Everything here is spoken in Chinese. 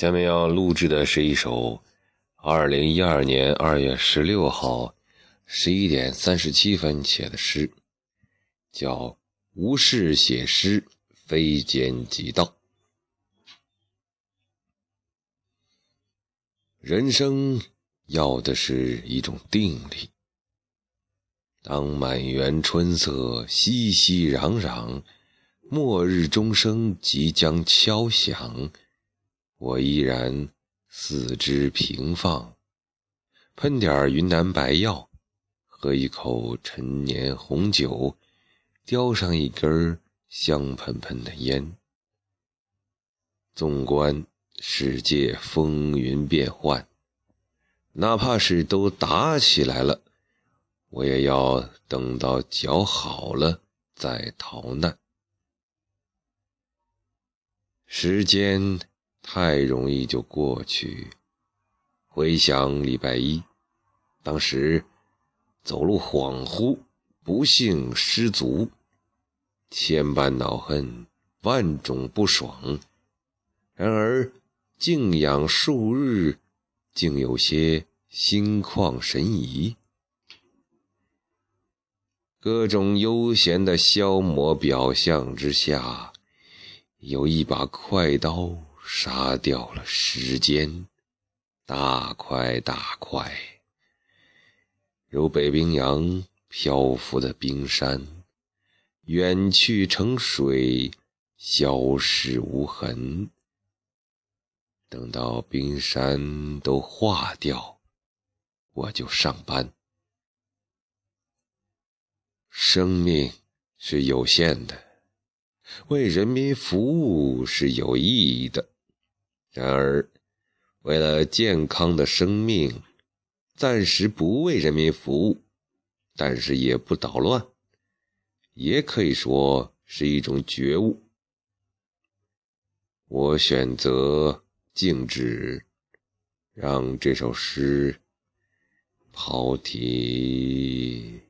下面要录制的是一首二零一二年二月十六号十一点三十七分写的诗，叫《无事写诗非奸即盗》。人生要的是一种定力。当满园春色熙熙攘攘，末日钟声即将敲响。我依然四肢平放，喷点云南白药，喝一口陈年红酒，叼上一根香喷喷的烟。纵观世界风云变幻，哪怕是都打起来了，我也要等到脚好了再逃难。时间。太容易就过去。回想礼拜一，当时走路恍惚，不幸失足，千般恼恨，万种不爽。然而静养数日，竟有些心旷神怡。各种悠闲的消磨表象之下，有一把快刀。杀掉了时间，大块大块，如北冰洋漂浮的冰山，远去成水，消失无痕。等到冰山都化掉，我就上班。生命是有限的，为人民服务是有意义的。然而，为了健康的生命，暂时不为人民服务，但是也不捣乱，也可以说是一种觉悟。我选择静止，让这首诗抛题。